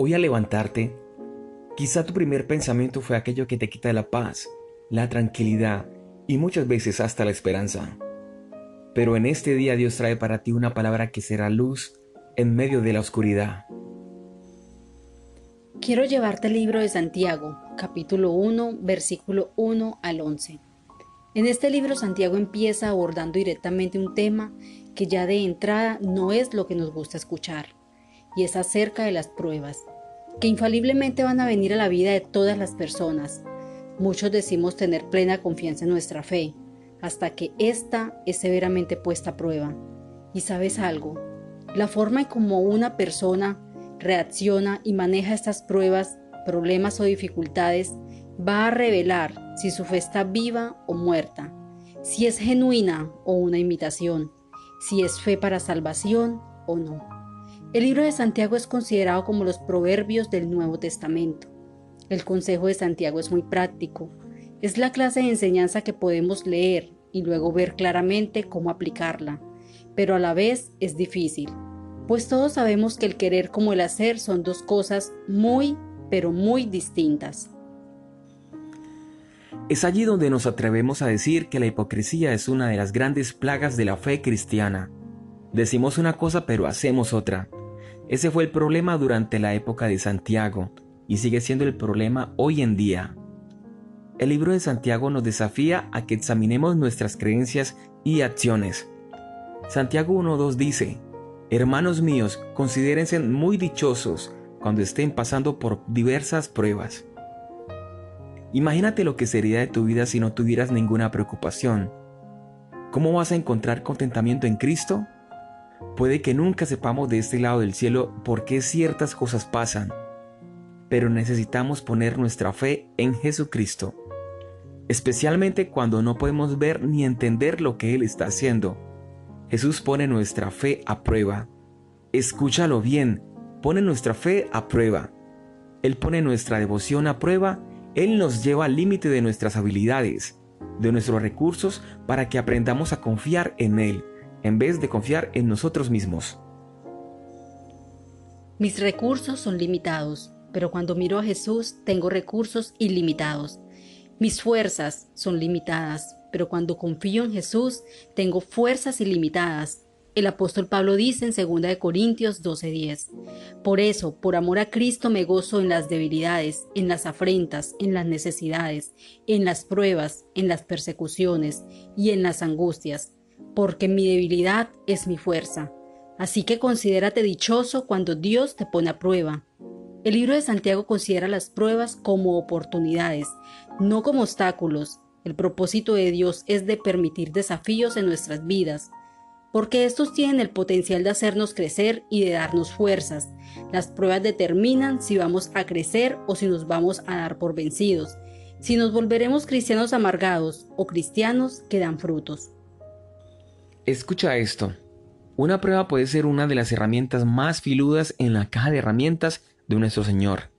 Hoy al levantarte, quizá tu primer pensamiento fue aquello que te quita la paz, la tranquilidad y muchas veces hasta la esperanza. Pero en este día Dios trae para ti una palabra que será luz en medio de la oscuridad. Quiero llevarte el libro de Santiago, capítulo 1, versículo 1 al 11. En este libro Santiago empieza abordando directamente un tema que ya de entrada no es lo que nos gusta escuchar, y es acerca de las pruebas, que infaliblemente van a venir a la vida de todas las personas. Muchos decimos tener plena confianza en nuestra fe, hasta que ésta es severamente puesta a prueba. Y sabes algo, la forma en como una persona reacciona y maneja estas pruebas, problemas o dificultades va a revelar si su fe está viva o muerta, si es genuina o una imitación, si es fe para salvación o no. El libro de Santiago es considerado como los proverbios del Nuevo Testamento. El consejo de Santiago es muy práctico. Es la clase de enseñanza que podemos leer y luego ver claramente cómo aplicarla, pero a la vez es difícil pues todos sabemos que el querer como el hacer son dos cosas muy, pero muy distintas. Es allí donde nos atrevemos a decir que la hipocresía es una de las grandes plagas de la fe cristiana. Decimos una cosa pero hacemos otra. Ese fue el problema durante la época de Santiago y sigue siendo el problema hoy en día. El libro de Santiago nos desafía a que examinemos nuestras creencias y acciones. Santiago 1.2 dice, Hermanos míos, considérense muy dichosos cuando estén pasando por diversas pruebas. Imagínate lo que sería de tu vida si no tuvieras ninguna preocupación. ¿Cómo vas a encontrar contentamiento en Cristo? Puede que nunca sepamos de este lado del cielo por qué ciertas cosas pasan, pero necesitamos poner nuestra fe en Jesucristo, especialmente cuando no podemos ver ni entender lo que Él está haciendo Jesús pone nuestra fe a prueba. Escúchalo bien, pone nuestra fe a prueba. Él pone nuestra devoción a prueba, Él nos lleva al límite de nuestras habilidades, de nuestros recursos, para que aprendamos a confiar en Él, en vez de confiar en nosotros mismos. Mis recursos son limitados, pero cuando miro a Jesús tengo recursos ilimitados. Mis fuerzas son limitadas, pero cuando confío en Jesús tengo fuerzas ilimitadas. El apóstol Pablo dice en 2 Corintios 12:10, Por eso, por amor a Cristo me gozo en las debilidades, en las afrentas, en las necesidades, en las pruebas, en las persecuciones y en las angustias, porque mi debilidad es mi fuerza. Así que considérate dichoso cuando Dios te pone a prueba. El libro de Santiago considera las pruebas como oportunidades, no como obstáculos, el propósito de Dios es de permitir desafíos en nuestras vidas, porque estos tienen el potencial de hacernos crecer y de darnos fuerzas. Las pruebas determinan si vamos a crecer o si nos vamos a dar por vencidos, si nos volveremos cristianos amargados o cristianos que dan frutos. Escucha esto. Una prueba puede ser una de las herramientas más filudas en la caja de herramientas de nuestro Señor.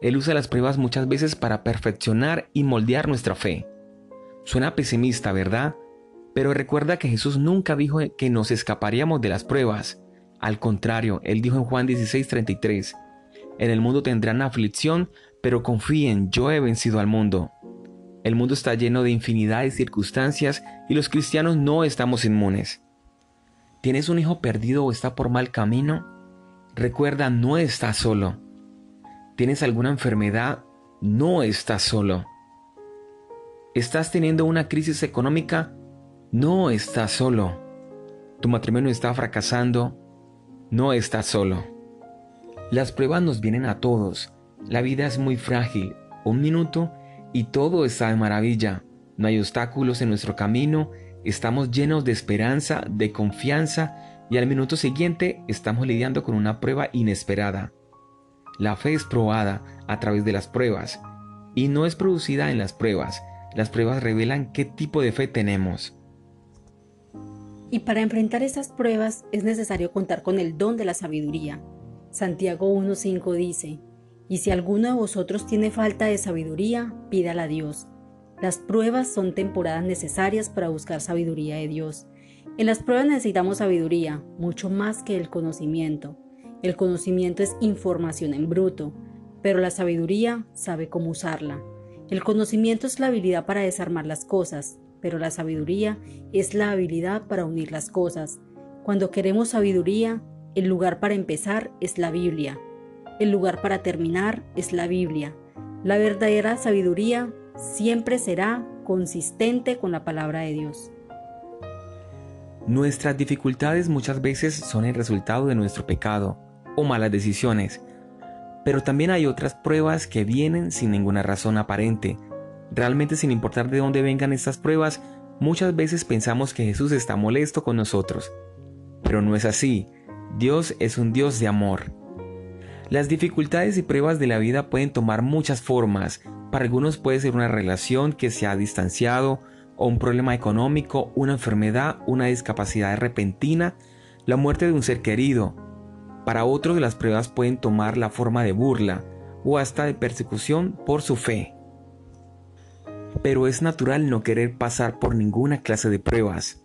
Él usa las pruebas muchas veces para perfeccionar y moldear nuestra fe. Suena pesimista, ¿verdad? Pero recuerda que Jesús nunca dijo que nos escaparíamos de las pruebas. Al contrario, Él dijo en Juan 16:33, En el mundo tendrán aflicción, pero confíen, yo he vencido al mundo. El mundo está lleno de infinidad de circunstancias y los cristianos no estamos inmunes. ¿Tienes un hijo perdido o está por mal camino? Recuerda, no estás solo. ¿Tienes alguna enfermedad? No estás solo. ¿Estás teniendo una crisis económica? No estás solo. ¿Tu matrimonio está fracasando? No estás solo. Las pruebas nos vienen a todos. La vida es muy frágil. Un minuto y todo está de maravilla. No hay obstáculos en nuestro camino. Estamos llenos de esperanza, de confianza y al minuto siguiente estamos lidiando con una prueba inesperada. La fe es probada a través de las pruebas y no es producida en las pruebas, las pruebas revelan qué tipo de fe tenemos. Y para enfrentar esas pruebas es necesario contar con el don de la sabiduría. Santiago 1.5 dice, Y si alguno de vosotros tiene falta de sabiduría, pídala a Dios. Las pruebas son temporadas necesarias para buscar sabiduría de Dios. En las pruebas necesitamos sabiduría, mucho más que el conocimiento. El conocimiento es información en bruto, pero la sabiduría sabe cómo usarla. El conocimiento es la habilidad para desarmar las cosas, pero la sabiduría es la habilidad para unir las cosas. Cuando queremos sabiduría, el lugar para empezar es la Biblia. El lugar para terminar es la Biblia. La verdadera sabiduría siempre será consistente con la palabra de Dios. Nuestras dificultades muchas veces son el resultado de nuestro pecado o malas decisiones, pero también hay otras pruebas que vienen sin ninguna razón aparente. Realmente sin importar de dónde vengan estas pruebas, muchas veces pensamos que Jesús está molesto con nosotros. Pero no es así. Dios es un Dios de amor. Las dificultades y pruebas de la vida pueden tomar muchas formas. Para algunos puede ser una relación que se ha distanciado, o un problema económico, una enfermedad, una discapacidad repentina, la muerte de un ser querido. Para otros las pruebas pueden tomar la forma de burla o hasta de persecución por su fe. Pero es natural no querer pasar por ninguna clase de pruebas.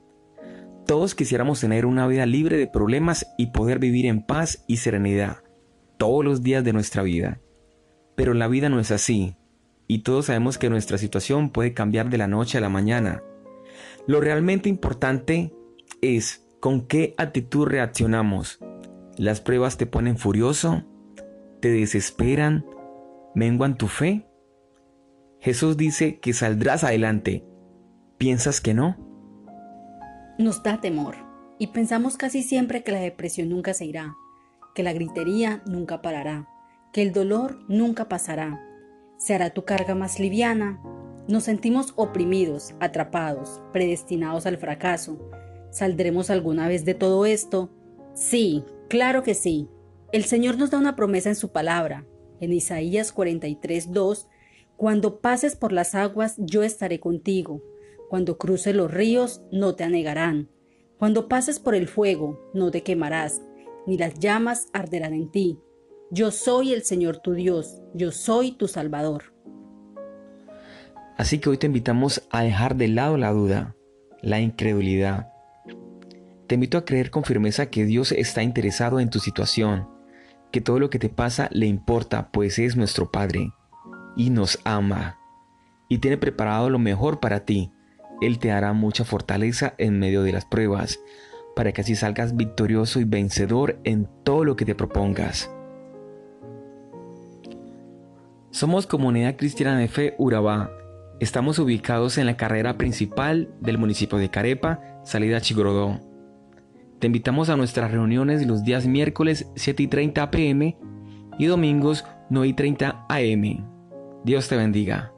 Todos quisiéramos tener una vida libre de problemas y poder vivir en paz y serenidad todos los días de nuestra vida. Pero la vida no es así, y todos sabemos que nuestra situación puede cambiar de la noche a la mañana. Lo realmente importante es con qué actitud reaccionamos. Las pruebas te ponen furioso, te desesperan, menguan tu fe. Jesús dice que saldrás adelante. ¿Piensas que no? Nos da temor y pensamos casi siempre que la depresión nunca se irá, que la gritería nunca parará, que el dolor nunca pasará. Se hará tu carga más liviana. Nos sentimos oprimidos, atrapados, predestinados al fracaso. ¿Saldremos alguna vez de todo esto? Sí, claro que sí. El Señor nos da una promesa en su palabra. En Isaías 43, 2, Cuando pases por las aguas, yo estaré contigo. Cuando cruces los ríos, no te anegarán. Cuando pases por el fuego, no te quemarás ni las llamas arderán en ti. Yo soy el Señor tu Dios, yo soy tu Salvador. Así que hoy te invitamos a dejar de lado la duda, la incredulidad. Te invito a creer con firmeza que Dios está interesado en tu situación, que todo lo que te pasa le importa, pues es nuestro Padre y nos ama y tiene preparado lo mejor para ti. Él te dará mucha fortaleza en medio de las pruebas, para que así salgas victorioso y vencedor en todo lo que te propongas. Somos Comunidad Cristiana de Fe Urabá. Estamos ubicados en la carrera principal del municipio de Carepa, salida Chigrodó. Te invitamos a nuestras reuniones los días miércoles 7 y 30 pm y domingos 9 y 30 am. Dios te bendiga.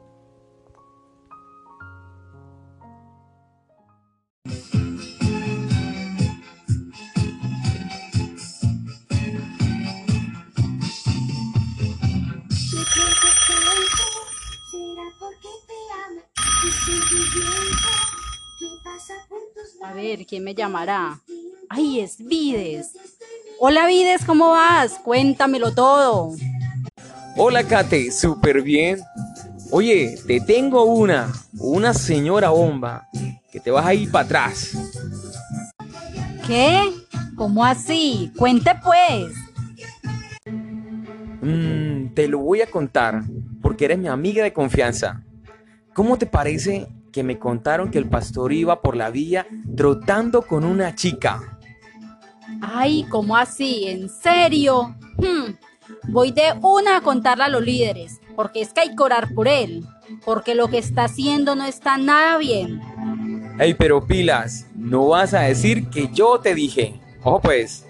¿Quién me llamará? Ay, es Vides. Hola Vides, ¿cómo vas? Cuéntamelo todo. Hola Kate, súper bien. Oye, te tengo una, una señora bomba, que te vas a ir para atrás. ¿Qué? ¿Cómo así? Cuente pues. Mm, te lo voy a contar, porque eres mi amiga de confianza. ¿Cómo te parece que me contaron que el pastor iba por la vía trotando con una chica? Ay, ¿cómo así? ¿En serio? Hmm, Voy de una a contarle a los líderes, porque es que hay que orar por él, porque lo que está haciendo no está nada bien. Ey, pero pilas, no vas a decir que yo te dije. Ojo pues.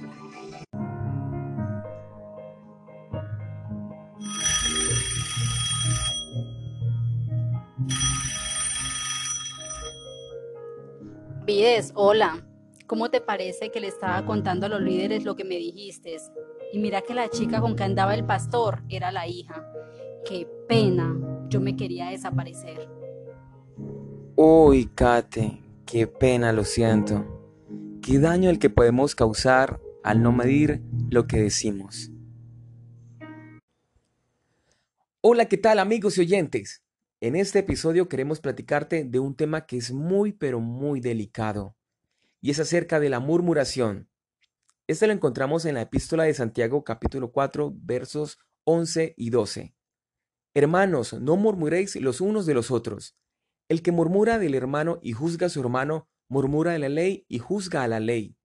Hola. ¿Cómo te parece que le estaba contando a los líderes lo que me dijiste? Y mira que la chica con que andaba el pastor era la hija. Qué pena, yo me quería desaparecer. Uy, Kate, qué pena, lo siento. Qué daño el que podemos causar al no medir lo que decimos. Hola, ¿qué tal amigos y oyentes? En este episodio queremos platicarte de un tema que es muy pero muy delicado y es acerca de la murmuración. Este lo encontramos en la epístola de Santiago capítulo 4 versos 11 y 12. Hermanos, no murmuréis los unos de los otros. El que murmura del hermano y juzga a su hermano, murmura de la ley y juzga a la ley.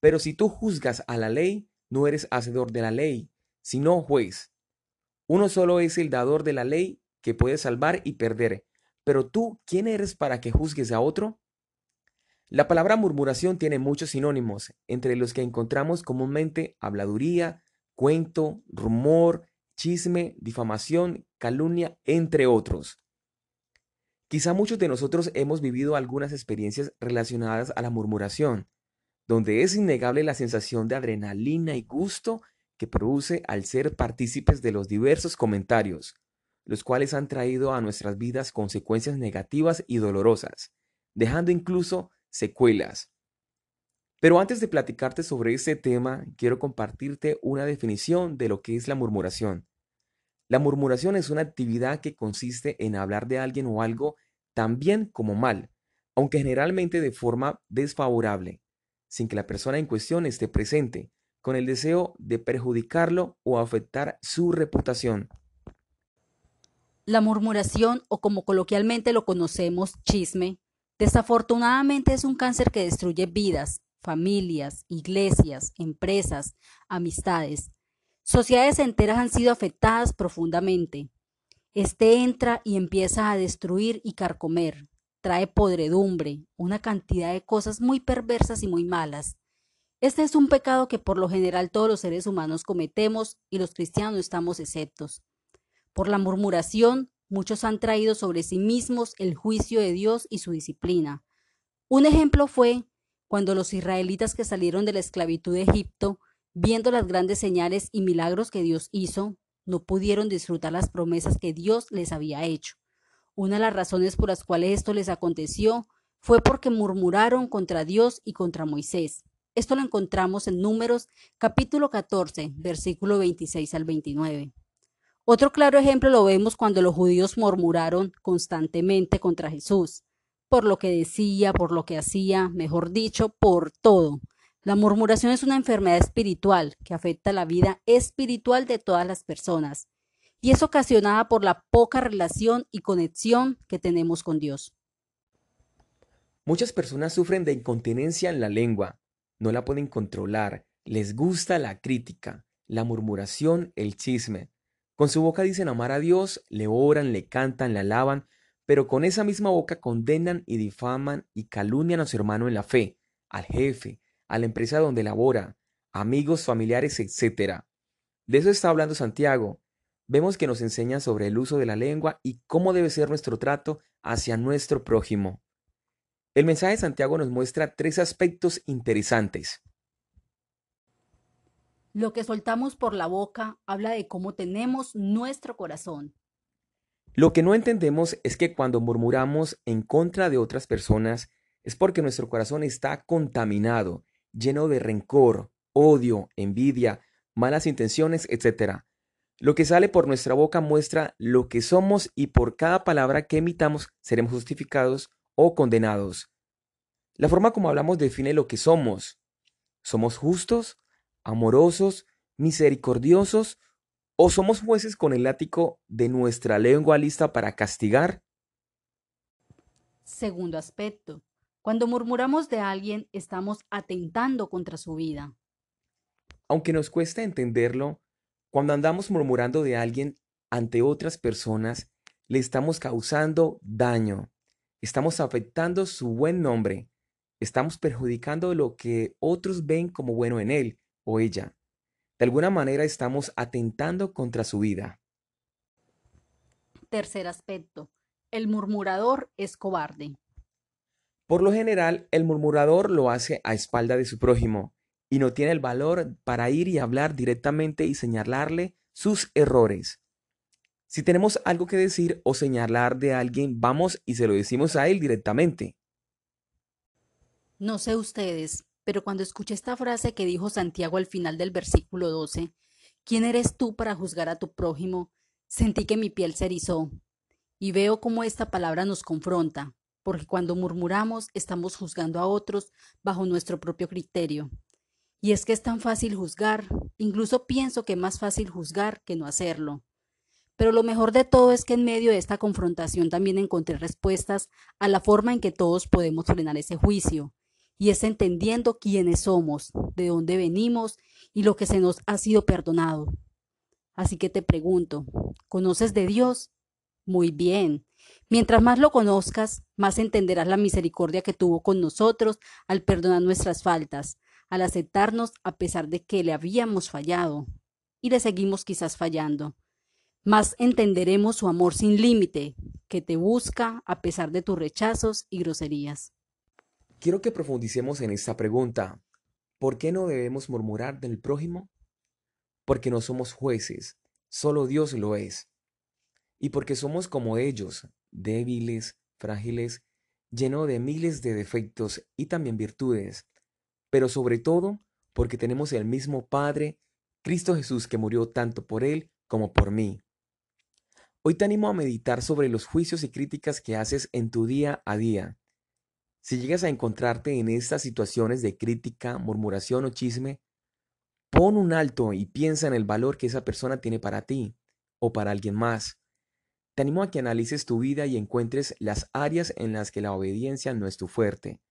Pero si tú juzgas a la ley, no eres hacedor de la ley, sino juez. Uno solo es el dador de la ley que puede salvar y perder. Pero tú, ¿quién eres para que juzgues a otro? La palabra murmuración tiene muchos sinónimos, entre los que encontramos comúnmente habladuría, cuento, rumor, chisme, difamación, calumnia, entre otros. Quizá muchos de nosotros hemos vivido algunas experiencias relacionadas a la murmuración, donde es innegable la sensación de adrenalina y gusto que produce al ser partícipes de los diversos comentarios, los cuales han traído a nuestras vidas consecuencias negativas y dolorosas, dejando incluso secuelas. Pero antes de platicarte sobre este tema, quiero compartirte una definición de lo que es la murmuración. La murmuración es una actividad que consiste en hablar de alguien o algo tan bien como mal, aunque generalmente de forma desfavorable, sin que la persona en cuestión esté presente, con el deseo de perjudicarlo o afectar su reputación. La murmuración, o como coloquialmente lo conocemos, chisme, desafortunadamente es un cáncer que destruye vidas, familias, iglesias, empresas, amistades, Sociedades enteras han sido afectadas profundamente. Este entra y empieza a destruir y carcomer. Trae podredumbre, una cantidad de cosas muy perversas y muy malas. Este es un pecado que por lo general todos los seres humanos cometemos y los cristianos estamos exceptos. Por la murmuración, muchos han traído sobre sí mismos el juicio de Dios y su disciplina. Un ejemplo fue cuando los israelitas que salieron de la esclavitud de Egipto Viendo las grandes señales y milagros que Dios hizo, no pudieron disfrutar las promesas que Dios les había hecho. Una de las razones por las cuales esto les aconteció fue porque murmuraron contra Dios y contra Moisés. Esto lo encontramos en Números capítulo 14, versículo 26 al 29. Otro claro ejemplo lo vemos cuando los judíos murmuraron constantemente contra Jesús, por lo que decía, por lo que hacía, mejor dicho, por todo. La murmuración es una enfermedad espiritual que afecta la vida espiritual de todas las personas y es ocasionada por la poca relación y conexión que tenemos con Dios. Muchas personas sufren de incontinencia en la lengua, no la pueden controlar, les gusta la crítica, la murmuración, el chisme. Con su boca dicen amar a Dios, le oran, le cantan, le alaban, pero con esa misma boca condenan y difaman y calumnian a su hermano en la fe, al jefe, a la empresa donde labora, amigos, familiares, etc. De eso está hablando Santiago. Vemos que nos enseña sobre el uso de la lengua y cómo debe ser nuestro trato hacia nuestro prójimo. El mensaje de Santiago nos muestra tres aspectos interesantes. Lo que soltamos por la boca habla de cómo tenemos nuestro corazón. Lo que no entendemos es que cuando murmuramos en contra de otras personas es porque nuestro corazón está contaminado lleno de rencor, odio, envidia, malas intenciones, etc. Lo que sale por nuestra boca muestra lo que somos y por cada palabra que emitamos seremos justificados o condenados. La forma como hablamos define lo que somos. ¿Somos justos, amorosos, misericordiosos o somos jueces con el látigo de nuestra lengua lista para castigar? Segundo aspecto, cuando murmuramos de alguien, estamos atentando contra su vida. Aunque nos cuesta entenderlo, cuando andamos murmurando de alguien ante otras personas, le estamos causando daño, estamos afectando su buen nombre, estamos perjudicando lo que otros ven como bueno en él o ella. De alguna manera estamos atentando contra su vida. Tercer aspecto. El murmurador es cobarde. Por lo general, el murmurador lo hace a espalda de su prójimo y no tiene el valor para ir y hablar directamente y señalarle sus errores. Si tenemos algo que decir o señalar de alguien, vamos y se lo decimos a él directamente. No sé ustedes, pero cuando escuché esta frase que dijo Santiago al final del versículo 12, ¿quién eres tú para juzgar a tu prójimo? Sentí que mi piel se erizó y veo cómo esta palabra nos confronta, porque cuando murmuramos estamos juzgando a otros bajo nuestro propio criterio. Y es que es tan fácil juzgar, incluso pienso que es más fácil juzgar que no hacerlo. Pero lo mejor de todo es que en medio de esta confrontación también encontré respuestas a la forma en que todos podemos frenar ese juicio, y es entendiendo quiénes somos, de dónde venimos y lo que se nos ha sido perdonado. Así que te pregunto, ¿conoces de Dios? Muy bien. Mientras más lo conozcas, más entenderás la misericordia que tuvo con nosotros al perdonar nuestras faltas, al aceptarnos a pesar de que le habíamos fallado y le seguimos quizás fallando más entenderemos su amor sin límite, que te busca a pesar de tus rechazos y groserías. Quiero que profundicemos en esta pregunta. ¿Por qué no debemos murmurar del prójimo? Porque no somos jueces, solo Dios lo es. Y porque somos como ellos, débiles, frágiles, llenos de miles de defectos y también virtudes, pero sobre todo porque tenemos el mismo Padre, Cristo Jesús, que murió tanto por Él como por mí. Hoy te animo a meditar sobre los juicios y críticas que haces en tu día a día. Si llegas a encontrarte en estas situaciones de crítica, murmuración o chisme, pon un alto y piensa en el valor que esa persona tiene para ti o para alguien más. Te animo a que analices tu vida y encuentres las áreas en las que la obediencia no es tu fuerte.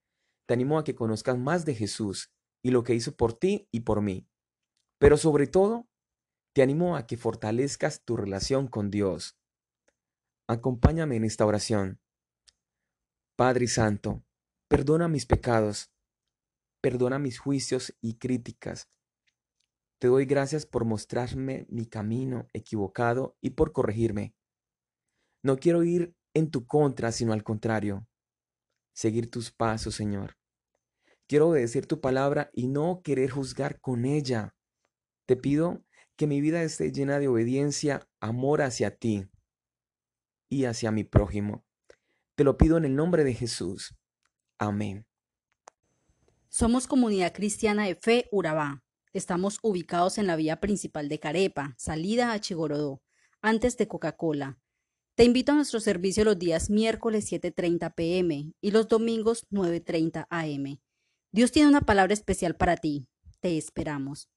Te animo a que conozcas más de Jesús y lo que hizo por ti y por mí. Pero sobre todo, te animo a que fortalezcas tu relación con Dios. Acompáñame en esta oración. Padre Santo, perdona mis pecados, perdona mis juicios y críticas. Te doy gracias por mostrarme mi camino equivocado y por corregirme. No quiero ir en tu contra, sino al contrario, seguir tus pasos, Señor. Quiero obedecer tu palabra y no querer juzgar con ella. Te pido que mi vida esté llena de obediencia, amor hacia ti y hacia mi prójimo. Te lo pido en el nombre de Jesús. Amén. Somos Comunidad Cristiana de Fe Urabá. Estamos ubicados en la vía principal de Carepa, salida a Chigorodó, antes de Coca-Cola. Te invito a nuestro servicio los días miércoles 7.30 pm y los domingos 9.30 am. Dios tiene una palabra especial para ti. Te esperamos.